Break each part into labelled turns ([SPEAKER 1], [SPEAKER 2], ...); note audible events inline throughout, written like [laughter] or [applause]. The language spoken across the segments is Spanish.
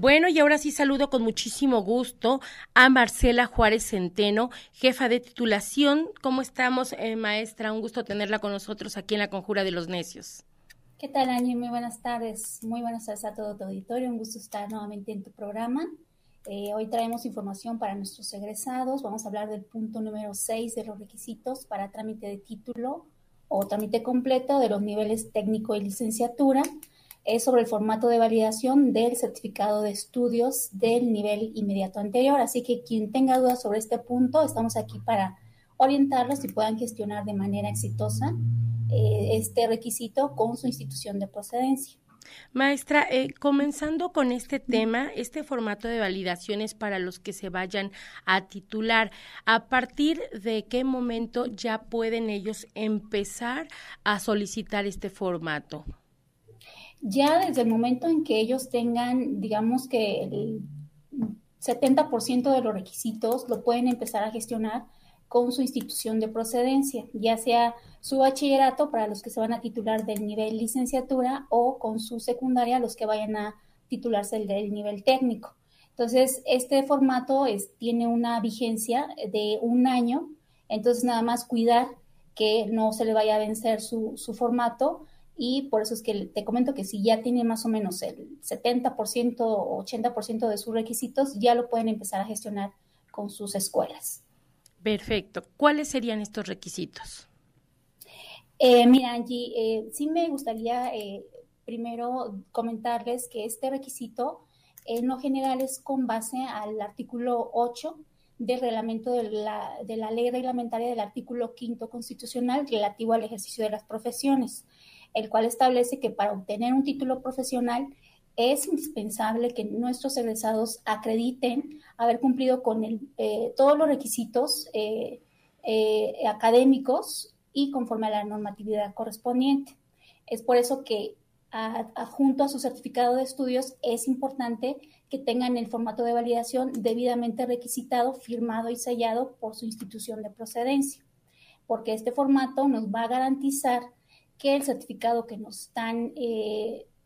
[SPEAKER 1] Bueno, y ahora sí saludo con muchísimo gusto a Marcela Juárez Centeno, jefa de titulación. ¿Cómo estamos, eh, maestra? Un gusto tenerla con nosotros aquí en la Conjura de los Necios.
[SPEAKER 2] ¿Qué tal, Año? Muy buenas tardes. Muy buenas tardes a todo tu auditorio. Un gusto estar nuevamente en tu programa. Eh, hoy traemos información para nuestros egresados. Vamos a hablar del punto número 6 de los requisitos para trámite de título o trámite completo de los niveles técnico y licenciatura. Es sobre el formato de validación del certificado de estudios del nivel inmediato anterior. Así que quien tenga dudas sobre este punto, estamos aquí para orientarlos y puedan gestionar de manera exitosa eh, este requisito con su institución de procedencia.
[SPEAKER 1] Maestra, eh, comenzando con este tema, este formato de validaciones para los que se vayan a titular, ¿a partir de qué momento ya pueden ellos empezar a solicitar este formato?
[SPEAKER 2] Ya desde el momento en que ellos tengan, digamos que el 70% de los requisitos lo pueden empezar a gestionar con su institución de procedencia, ya sea su bachillerato para los que se van a titular del nivel licenciatura o con su secundaria los que vayan a titularse del nivel técnico. Entonces, este formato es, tiene una vigencia de un año, entonces nada más cuidar que no se le vaya a vencer su, su formato y por eso es que te comento que si ya tiene más o menos el 70% o 80% de sus requisitos, ya lo pueden empezar a gestionar con sus escuelas.
[SPEAKER 1] Perfecto. ¿Cuáles serían estos requisitos?
[SPEAKER 2] Eh, mira, Angie, eh, sí me gustaría eh, primero comentarles que este requisito en lo general es con base al artículo 8 del reglamento de la, de la ley reglamentaria del artículo 5 constitucional relativo al ejercicio de las profesiones, el cual establece que para obtener un título profesional es indispensable que nuestros egresados acrediten haber cumplido con eh, todos los requisitos eh, eh, académicos y conforme a la normatividad correspondiente. Es por eso que junto a su certificado de estudios es importante que tengan el formato de validación debidamente requisitado, firmado y sellado por su institución de procedencia, porque este formato nos va a garantizar que el certificado que nos están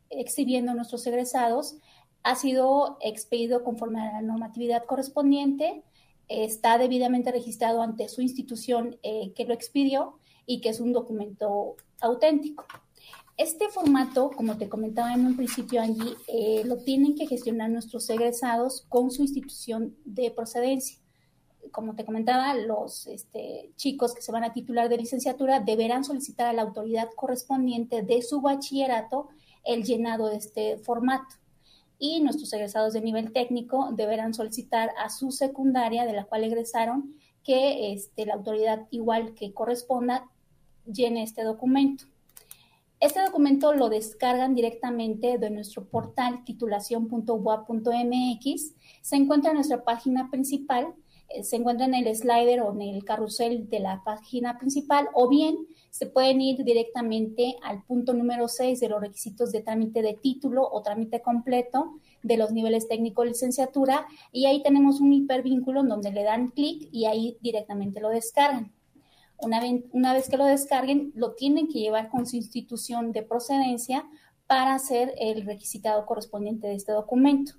[SPEAKER 2] exhibiendo nuestros egresados ha sido expedido conforme a la normatividad correspondiente, está debidamente registrado ante su institución eh, que lo expidió y que es un documento auténtico. Este formato, como te comentaba en un principio, Angie, eh, lo tienen que gestionar nuestros egresados con su institución de procedencia. Como te comentaba, los este, chicos que se van a titular de licenciatura deberán solicitar a la autoridad correspondiente de su bachillerato el llenado de este formato. Y nuestros egresados de nivel técnico deberán solicitar a su secundaria, de la cual egresaron, que este, la autoridad igual que corresponda llene este documento. Este documento lo descargan directamente de nuestro portal titulación.ua.mx. Se encuentra en nuestra página principal, se encuentra en el slider o en el carrusel de la página principal, o bien se pueden ir directamente al punto número 6 de los requisitos de trámite de título o trámite completo de los niveles técnico licenciatura y ahí tenemos un hipervínculo en donde le dan clic y ahí directamente lo descargan. Una vez, una vez que lo descarguen, lo tienen que llevar con su institución de procedencia para hacer el requisitado correspondiente de este documento.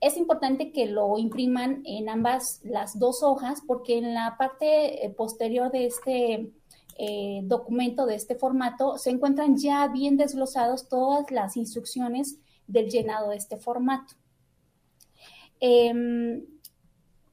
[SPEAKER 2] Es importante que lo impriman en ambas las dos hojas porque en la parte eh, posterior de este eh, documento de este formato, se encuentran ya bien desglosados todas las instrucciones del llenado de este formato. Em,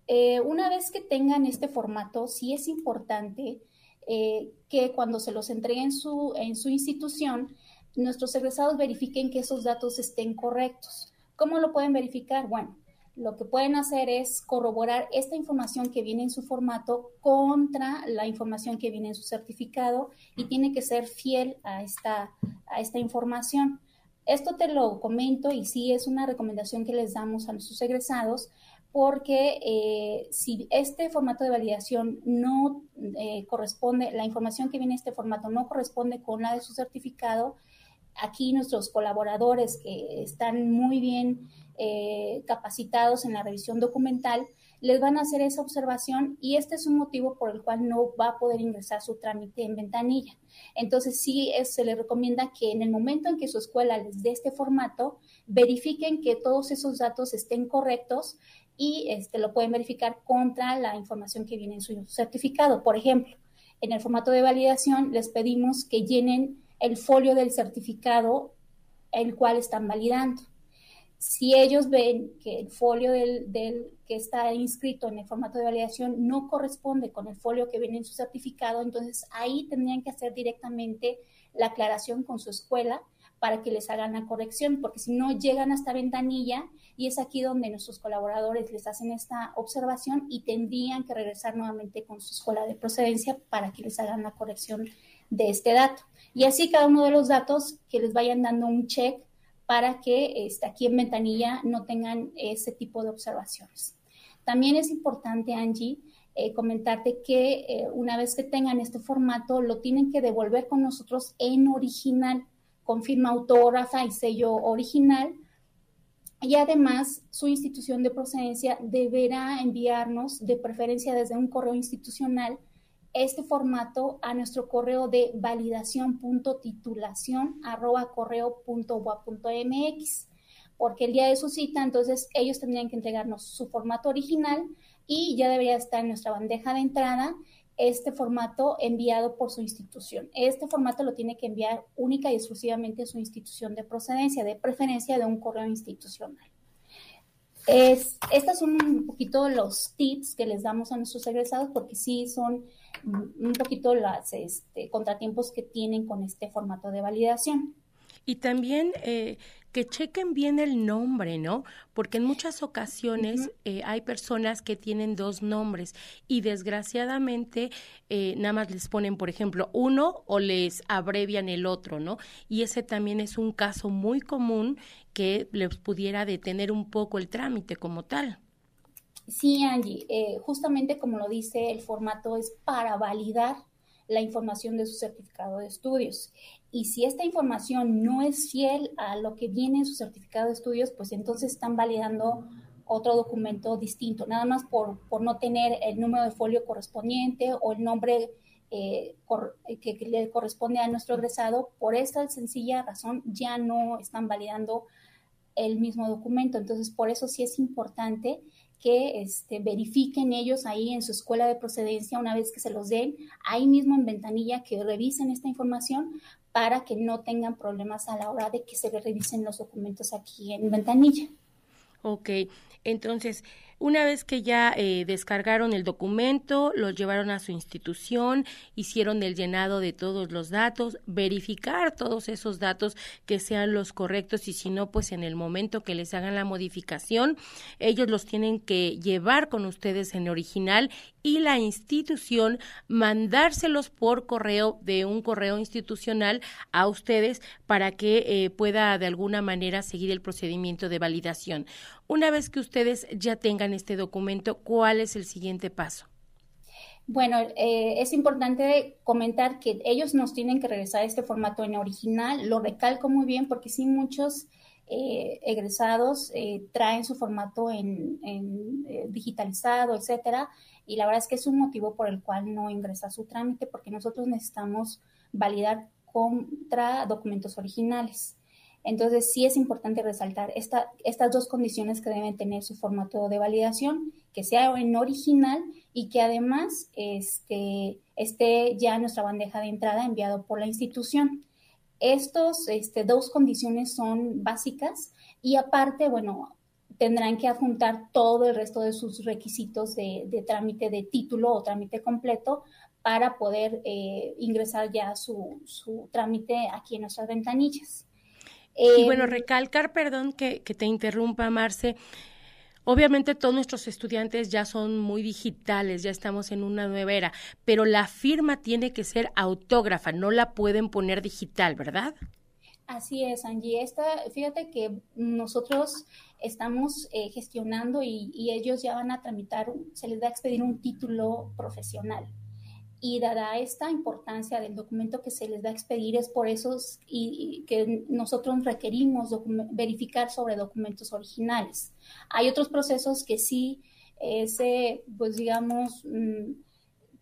[SPEAKER 2] eh, una vez que tengan este formato, sí es importante que cuando se los entreguen su, en su institución, nuestros egresados verifiquen que esos datos estén correctos. ¿Cómo lo pueden verificar? Bueno, lo que pueden hacer es corroborar esta información que viene en su formato contra la información que viene en su certificado y tiene que ser fiel a esta, a esta información. Esto te lo comento y sí es una recomendación que les damos a nuestros egresados porque eh, si este formato de validación no eh, corresponde, la información que viene en este formato no corresponde con la de su certificado, aquí nuestros colaboradores que están muy bien eh, capacitados en la revisión documental, les van a hacer esa observación y este es un motivo por el cual no va a poder ingresar su trámite en ventanilla. Entonces, sí se le recomienda que en el momento en que su escuela les dé este formato, verifiquen que todos esos datos estén correctos y este, lo pueden verificar contra la información que viene en su certificado. Por ejemplo, en el formato de validación les pedimos que llenen el folio del certificado el cual están validando. Si ellos ven que el folio del, que está inscrito en el formato de validación no corresponde con el folio que viene en su certificado, entonces ahí tendrían que hacer directamente la aclaración con su escuela para que les hagan la corrección, porque si no llegan hasta ventanilla y es aquí donde nuestros colaboradores les hacen esta observación y tendrían que regresar nuevamente con su escuela de procedencia para que les hagan la corrección de este dato. Y así cada uno de los datos que les vayan dando un check para que este, aquí en ventanilla no tengan ese tipo de observaciones. También es importante, Angie, eh, comentarte que eh, una vez que tengan este formato, lo tienen que devolver con nosotros en original, con firma autógrafa y sello original. Y además, su institución de procedencia deberá enviarnos, de preferencia desde un correo institucional, este formato a nuestro correo de validación.titulación arroba porque el día de su cita, entonces ellos tendrían que entregarnos su formato original y ya debería estar en nuestra bandeja de entrada este formato enviado por su institución. Este formato lo tiene que enviar única y exclusivamente su institución de procedencia, de preferencia de un correo institucional. Es, estos son un poquito los tips que les damos a nuestros egresados porque sí son un poquito los este, contratiempos que tienen con este formato de validación.
[SPEAKER 1] Y también eh, que chequen bien el nombre, ¿no? Porque en muchas ocasiones eh, hay personas que tienen dos nombres y desgraciadamente eh, nada más les ponen, por ejemplo, uno o les abrevian el otro, ¿no? Y ese también es un caso muy común que les pudiera detener un poco el trámite como tal.
[SPEAKER 2] Sí, Angie, eh, justamente como lo dice, el formato es para validar la información de su certificado de estudios. Y si esta información no es fiel a lo que viene en su certificado de estudios, pues entonces están validando otro documento distinto, nada más por, por no tener el número de folio correspondiente o el nombre eh, que, que, le corresponde a nuestro egresado. Por esta sencilla razón ya no están validando el mismo documento. Entonces, por eso sí es importante que este, verifiquen ellos ahí en su escuela de procedencia una vez que se los den, ahí mismo en ventanilla que revisen esta información para que no tengan problemas a la hora de que se revisen los documentos aquí en ventanilla.
[SPEAKER 1] Ok, entonces, una vez que ya eh, descargaron el documento, lo llevaron a su institución, hicieron el llenado de todos los datos, verificar todos esos datos que sean los correctos y si no, pues en el momento que les hagan la modificación, ellos los tienen que llevar con ustedes en original y la institución mandárselos por correo de un correo institucional a ustedes para que eh, pueda de alguna manera seguir el procedimiento de validación. Una vez que ustedes ya tengan este documento, ¿cuál es el siguiente paso?
[SPEAKER 2] Bueno, eh, es importante comentar que ellos nos tienen que regresar este formato en original. Lo recalco muy bien porque sí muchos eh, egresados eh, traen su formato en, digitalizado, etcétera. Y la verdad es que es un motivo por el cual no ingresa su trámite porque nosotros necesitamos validar contra documentos originales. Entonces, sí es importante resaltar estas dos condiciones que deben tener su formato de validación, que sea en original y que además este, esté ya en nuestra bandeja de entrada enviado por la institución. Estos este, dos condiciones son básicas y aparte, bueno, tendrán que adjuntar todo el resto de sus requisitos de, trámite de título o trámite completo para poder eh, ingresar ya su trámite aquí en nuestras ventanillas
[SPEAKER 1] y bueno, em, recalcar, perdón que, que te interrumpa, Marce. Obviamente todos nuestros estudiantes ya son muy digitales, ya estamos en una nueva era, pero la firma tiene que ser autógrafa, no la pueden poner digital, ¿verdad?
[SPEAKER 2] Así es, Angie. Esta, fíjate que nosotros estamos eh, gestionando y, y, ellos ya van a tramitar, se les va a expedir un título profesional y dada esta importancia del documento que se les va a expedir, es por eso y, que nosotros requerimos verificar sobre documentos originales. Hay otros procesos que sí, ese, pues digamos, mm,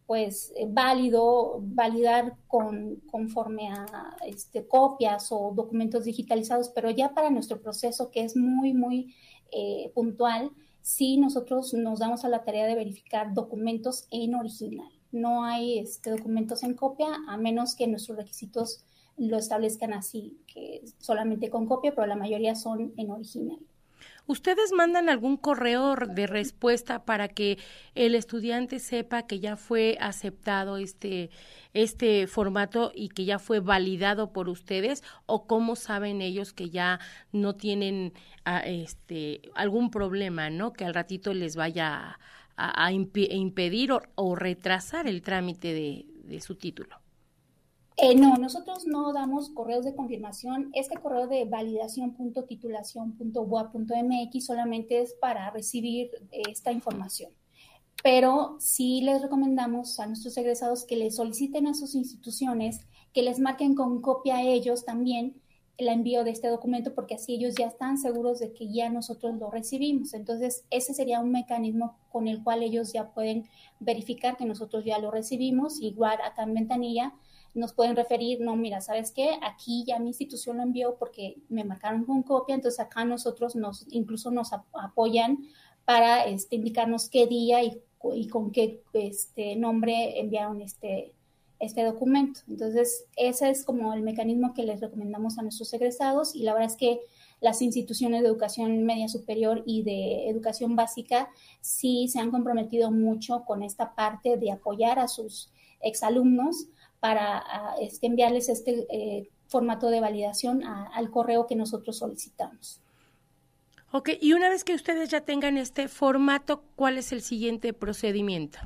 [SPEAKER 2] pues eh, válido validar con, conforme a este, copias o documentos digitalizados, pero ya para nuestro proceso que es muy, muy eh, puntual, sí nosotros nos damos a la tarea de verificar documentos en original. No hay este, documentos en copia a menos que nuestros requisitos lo establezcan así, que solamente con copia, pero la mayoría son en original.
[SPEAKER 1] ¿Ustedes mandan algún correo de respuesta para que el estudiante sepa que ya fue aceptado este, este formato y que ya fue validado por ustedes? ¿O cómo saben ellos que ya no tienen ah, este, algún problema, ¿no? Que al ratito les vaya a, impedir o, retrasar el trámite de su título.
[SPEAKER 2] Eh, no, nosotros no damos correos de confirmación. Este correo de validación.titulación.boa.mx solamente es para recibir esta información. Pero sí les recomendamos a nuestros egresados que les soliciten a sus instituciones que les marquen con copia a ellos también el envío de este documento porque así ellos ya están seguros de que ya nosotros lo recibimos. Entonces, ese sería un mecanismo con el cual ellos ya pueden verificar que nosotros ya lo recibimos. Igual acá en Ventanilla nos pueden referir, no, mira, ¿sabes qué? Aquí ya mi institución lo envió porque me marcaron con copia, entonces acá nosotros nos, incluso nos apoyan para este, indicarnos qué día y, con qué este, nombre enviaron este, este documento. Entonces, ese es como el mecanismo que les recomendamos a nuestros egresados y la verdad es que las instituciones de educación media superior y de educación básica sí se han comprometido mucho con esta parte de apoyar a sus exalumnos para este, enviarles este eh, formato de validación al correo que nosotros solicitamos.
[SPEAKER 1] Ok, y una vez que ustedes ya tengan este formato, ¿cuál es el siguiente procedimiento?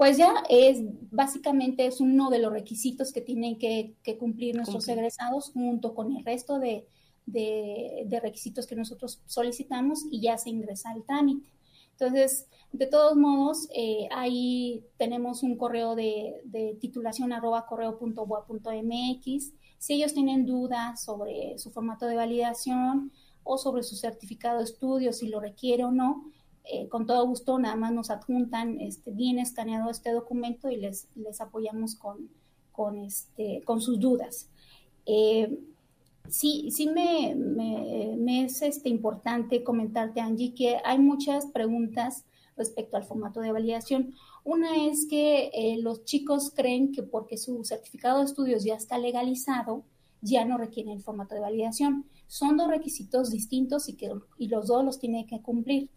[SPEAKER 2] Pues ya es básicamente es uno de los requisitos que tienen que, cumplir nuestros egresados junto con el resto de, de, requisitos que nosotros solicitamos y ya se ingresa al trámite. Entonces, de todos modos, eh, ahí tenemos un correo de, de titulación arroba correo.boa.mx. Si ellos tienen dudas sobre su formato de validación o sobre su certificado de estudio, si lo requiere o no, eh, con todo gusto nada más nos adjuntan este, bien escaneado este documento y les, les apoyamos con, con, este, con sus dudas. Eh, Sí, sí me, es este, importante comentarte, Angie, que hay muchas preguntas respecto al formato de validación. Una es que eh, los chicos creen que porque su certificado de estudios ya está legalizado, ya no requieren el formato de validación. Son dos requisitos distintos y, que, y los dos los tiene que cumplir,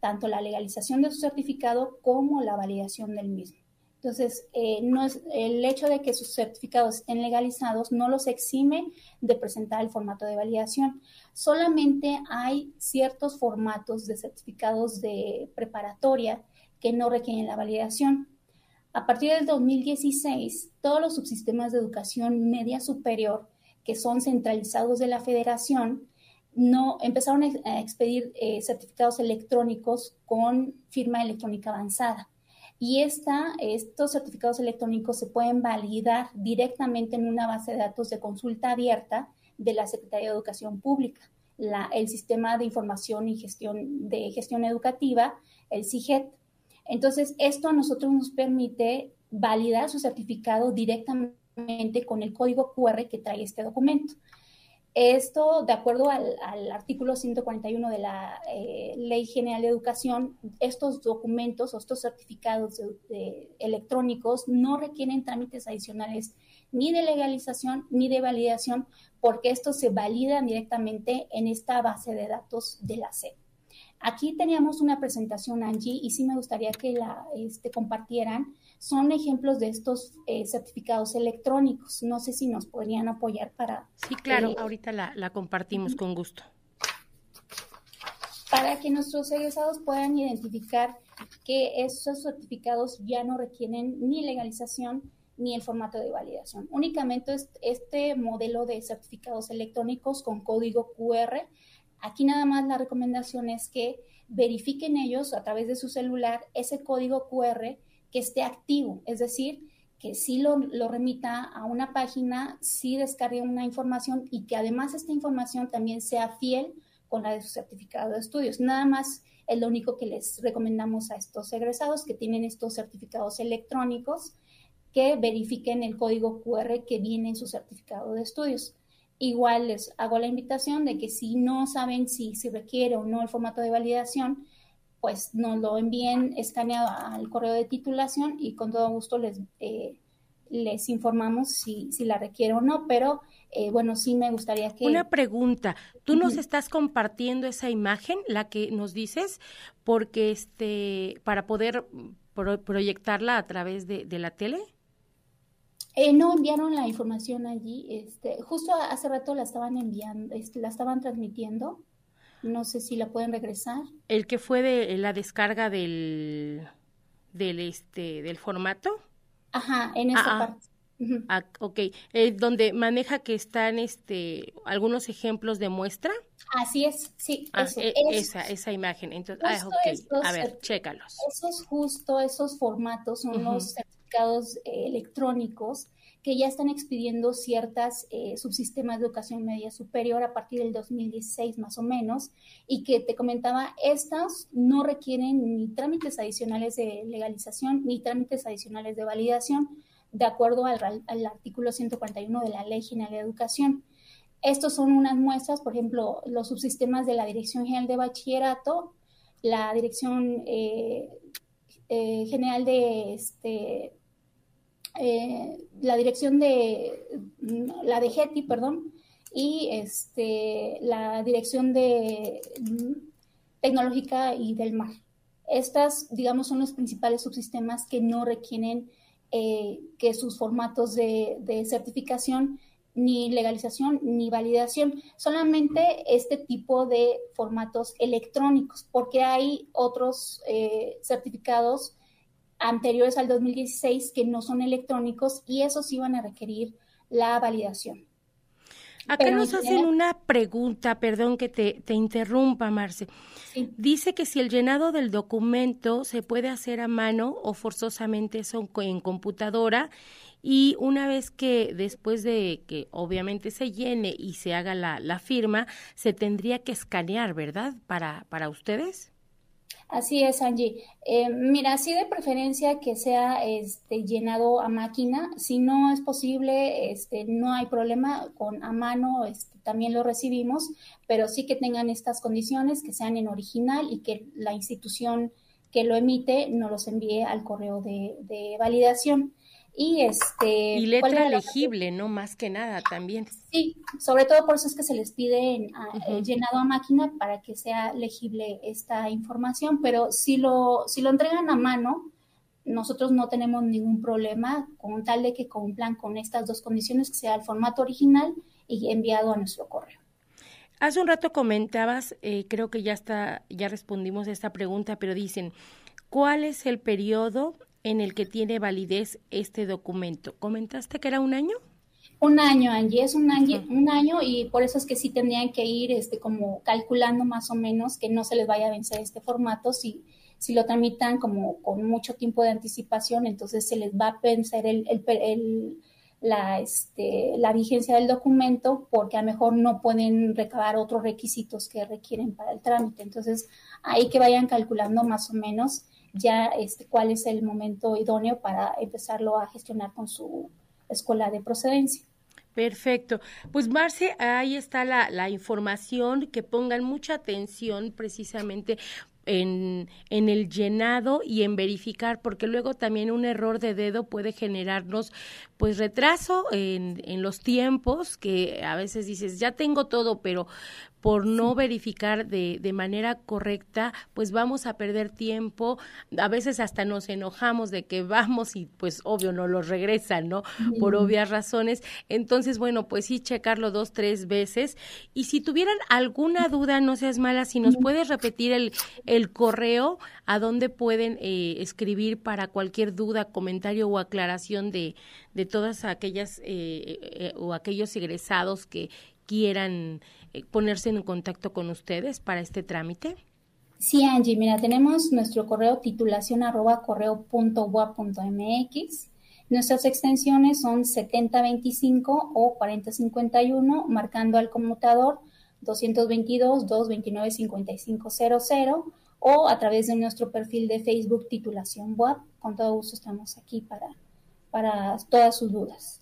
[SPEAKER 2] tanto la legalización de su certificado como la validación del mismo. Entonces, eh, no es, el hecho de que sus certificados estén legalizados no los exime de presentar el formato de validación. Solamente hay ciertos formatos de certificados de preparatoria que no requieren la validación. A partir del 2016, todos los subsistemas de educación media superior que son centralizados de la federación no empezaron a expedir eh, certificados electrónicos con firma electrónica avanzada y esta, estos certificados electrónicos se pueden validar directamente en una base de datos de consulta abierta de la Secretaría de Educación Pública, el Sistema de Información y Gestión de Gestión Educativa, el CIGET. Entonces, esto a nosotros nos permite validar su certificado directamente con el código QR que trae este documento. Esto, de acuerdo al, artículo 141 de la eh, Ley General de Educación, estos documentos o estos certificados electrónicos no requieren trámites adicionales ni de legalización ni de validación, porque estos se validan directamente en esta base de datos de la SEP. Aquí teníamos una presentación, Angie, y sí me gustaría que la este, compartieran son ejemplos de estos eh, certificados electrónicos. No sé si nos podrían apoyar para...
[SPEAKER 1] Sí, claro, eh, ahorita la, compartimos con gusto.
[SPEAKER 2] Para que nuestros egresados puedan identificar que esos certificados ya no requieren ni legalización ni el formato de validación. Únicamente este modelo de certificados electrónicos con código QR. Aquí nada más la recomendación es que verifiquen ellos a través de su celular ese código QR que esté activo, es decir, que sí lo, remita a una página, sí descargue una información y que además esta información también sea fiel con la de su certificado de estudios. Nada más Es lo único que les recomendamos a estos egresados que tienen estos certificados electrónicos que verifiquen el código QR que viene en su certificado de estudios. Igual les hago la invitación de que si no saben si se requiere o no el formato de validación, pues nos lo envíen escaneado al correo de titulación y con todo gusto les, eh, les informamos si, si la requiere o no, pero eh, bueno, sí me gustaría que...
[SPEAKER 1] Una pregunta, ¿tú nos estás compartiendo esa imagen, la que nos dices, porque este, para poder proyectarla a través de, la tele?
[SPEAKER 2] Eh, no enviaron la información allí, este, justo hace rato la estaban enviando, este, la estaban transmitiendo, no sé si la pueden regresar.
[SPEAKER 1] El que fue de la descarga del, del, este, del formato.
[SPEAKER 2] Ajá, en esa ah, ah. parte.
[SPEAKER 1] Ah, ok, eh, donde maneja que están este algunos ejemplos de muestra.
[SPEAKER 2] Así es, sí.
[SPEAKER 1] Ah, e, esa, esa imagen. Entonces, ah, a ver, chécalos.
[SPEAKER 2] Esos justo, esos formatos son los certificados eh, electrónicos que ya están expidiendo ciertas eh, subsistemas de educación media superior a partir del 2016 más o menos, y que te comentaba, estas no requieren ni trámites adicionales de legalización ni trámites adicionales de validación de acuerdo al, artículo 141 de la Ley General de Educación. Estos son unas muestras, por ejemplo, los subsistemas de la Dirección General de Bachillerato, la Dirección eh, eh, General de este, eh, la Dirección de la de GETI, perdón, y este, la Dirección de Tecnológica y del Mar. Estas, digamos, son los principales subsistemas que no requieren eh, que sus formatos de, certificación ni legalización ni validación, solamente este tipo de formatos electrónicos, porque hay otros eh, certificados anteriores al 2016 que no son electrónicos y esos iban a requerir la validación.
[SPEAKER 1] Acá nos hacen una pregunta, perdón que te, te interrumpa, Marce. Dice que si el llenado del documento se puede hacer a mano o forzosamente son en computadora y una vez que después de que obviamente se llene y se haga la, la firma, se tendría que escanear, ¿verdad? Para, para ustedes.
[SPEAKER 2] Así es, Angie. Eh, mira, sí de preferencia que sea este, llenado a máquina. Si no es posible, este, no hay problema con a mano, este, también lo recibimos, pero sí que tengan estas condiciones, que sean en original y que la institución que lo emite nos los envíe al correo de, de validación. Y, este,
[SPEAKER 1] y letra legible, ¿no? Más que nada también.
[SPEAKER 2] Sí, sobre todo por eso es que se les pide eh, llenado a máquina para que sea legible esta información, pero si lo, si lo entregan a mano, nosotros no tenemos ningún problema con tal de que cumplan con estas dos condiciones, que sea el formato original y enviado a nuestro correo.
[SPEAKER 1] Hace un rato comentabas, eh, creo que ya está, ya respondimos a esta pregunta, pero dicen, ¿cuál es el periodo en el que tiene validez este documento. ¿Comentaste que era un año?
[SPEAKER 2] Un año, Angie, es un año, un año y por eso es que sí tendrían que ir este, como calculando más o menos que no se les vaya a vencer este formato. Si, si lo tramitan como con mucho tiempo de anticipación, entonces se les va a vencer el, el, la, este, la vigencia del documento porque a lo mejor no pueden recabar otros requisitos que requieren para el trámite. Entonces, ahí que vayan calculando más o menos ya este, cuál es el momento idóneo para empezarlo a gestionar con su escuela de procedencia.
[SPEAKER 1] Perfecto. Pues Marce, ahí está la, la información, que pongan mucha atención precisamente en, en, el llenado y en verificar, porque luego también un error de dedo puede generarnos pues retraso en, en los tiempos, que a veces dices, ya tengo todo, pero por no verificar de, de, manera correcta, pues vamos a perder tiempo. A veces hasta nos enojamos de que vamos y pues obvio no los regresan, ¿no? Por obvias razones. Entonces, bueno, pues sí, checarlo dos, tres veces. Y si tuvieran alguna duda, no seas mala, si nos puedes repetir el, el correo a donde pueden eh, escribir para cualquier duda, comentario o aclaración de, de todas aquellas eh, eh, o aquellos egresados que quieran eh, ponerse en contacto con ustedes para este trámite?
[SPEAKER 2] Sí, Angie, mira, tenemos nuestro correo titulación arroba correo punto mx. Nuestras extensiones son 7025 o 4051, marcando al conmutador 222 229 5500 o a través de nuestro perfil de Facebook titulación web. Con todo gusto estamos aquí para, para todas sus dudas.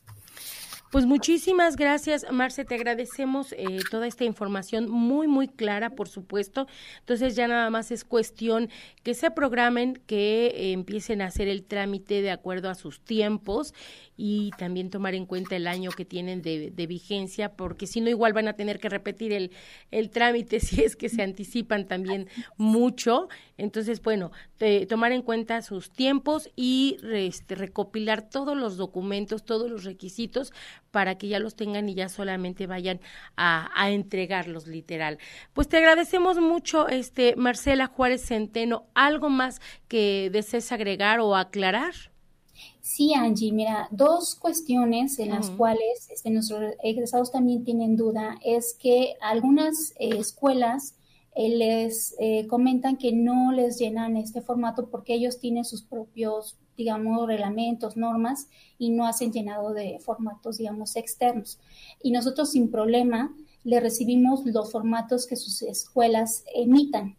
[SPEAKER 1] Pues muchísimas gracias, Marce. Te agradecemos eh, toda esta información muy, muy clara, por supuesto. Entonces ya nada más es cuestión que se programen, que eh, empiecen a hacer el trámite de acuerdo a sus tiempos y también tomar en cuenta el año que tienen de, vigencia, porque si no, igual van a tener que repetir el, el trámite [laughs] si es que se anticipan también mucho. Entonces, bueno, tomar en cuenta sus tiempos y este, recopilar todos los documentos, todos los requisitos para que ya los tengan y ya solamente vayan a, a entregarlos literal. Pues te agradecemos mucho, este Marcela Juárez Centeno. ¿Algo más que desees agregar o aclarar?
[SPEAKER 2] Sí, Angie, mira, dos cuestiones en las cuales este, nuestros egresados también tienen duda es que algunas eh, escuelas eh, les eh, comentan que no les llenan este formato porque ellos tienen sus propios, digamos, reglamentos, normas y no hacen llenado de formatos, digamos, externos. Y nosotros sin problema le recibimos los formatos que sus escuelas emitan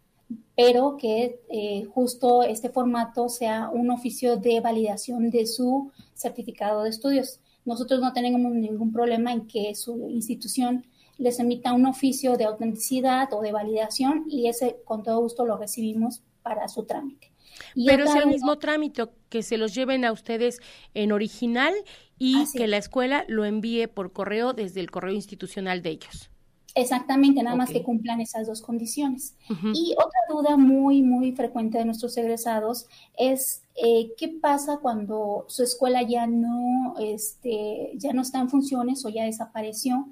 [SPEAKER 2] pero que eh, justo este formato sea un oficio de validación de su certificado de estudios. Nosotros no tenemos ningún problema en que su institución les emita un oficio de autenticidad o de validación y ese con todo gusto lo recibimos para su trámite.
[SPEAKER 1] Pero es el mismo trámite que se los lleven a ustedes en original y que la escuela lo envíe por correo desde el correo institucional de ellos.
[SPEAKER 2] Exactamente, nada más que cumplan esas dos condiciones. Y otra duda muy, muy frecuente de nuestros egresados es eh, qué pasa cuando su escuela ya no, este, ya no está en funciones o ya desapareció,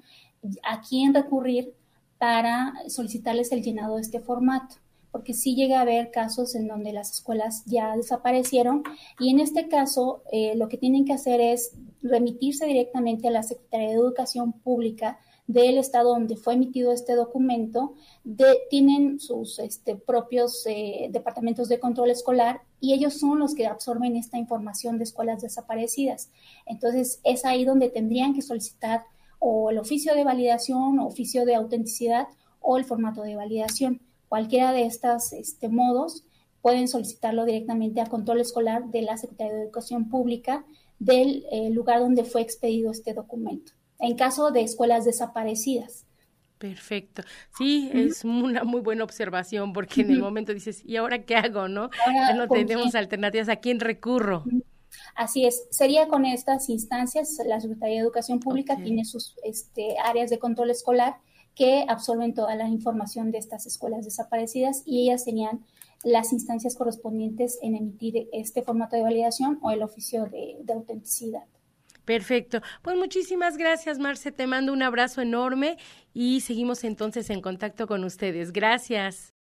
[SPEAKER 2] a quién recurrir para solicitarles el llenado de este formato porque sí llega a haber casos en donde las escuelas ya desaparecieron y en este caso eh, lo que tienen que hacer es remitirse directamente a la Secretaría de Educación Pública del estado donde fue emitido este documento, tienen sus este, propios eh, departamentos de control escolar y ellos son los que absorben esta información de escuelas desaparecidas. Entonces, es ahí donde tendrían que solicitar o el oficio de validación, o oficio de autenticidad o el formato de validación. Cualquiera de estos este, modos pueden solicitarlo directamente a control escolar de la Secretaría de Educación Pública del eh, lugar donde fue expedido este documento en caso de escuelas desaparecidas.
[SPEAKER 1] Perfecto. Sí, es una muy buena observación porque en el momento dices, ¿y ahora qué hago? ¿No? ya no tenemos alternativas. ¿A quién recurro?
[SPEAKER 2] Así es. Sería con estas instancias, la Secretaría de Educación Pública tiene sus este, áreas de control escolar que absorben toda la información de estas escuelas desaparecidas y ellas serían las instancias correspondientes en emitir este formato de validación o el oficio de autenticidad.
[SPEAKER 1] Perfecto. Pues muchísimas gracias, Marce. Te mando un abrazo enorme y seguimos entonces en contacto con ustedes. Gracias.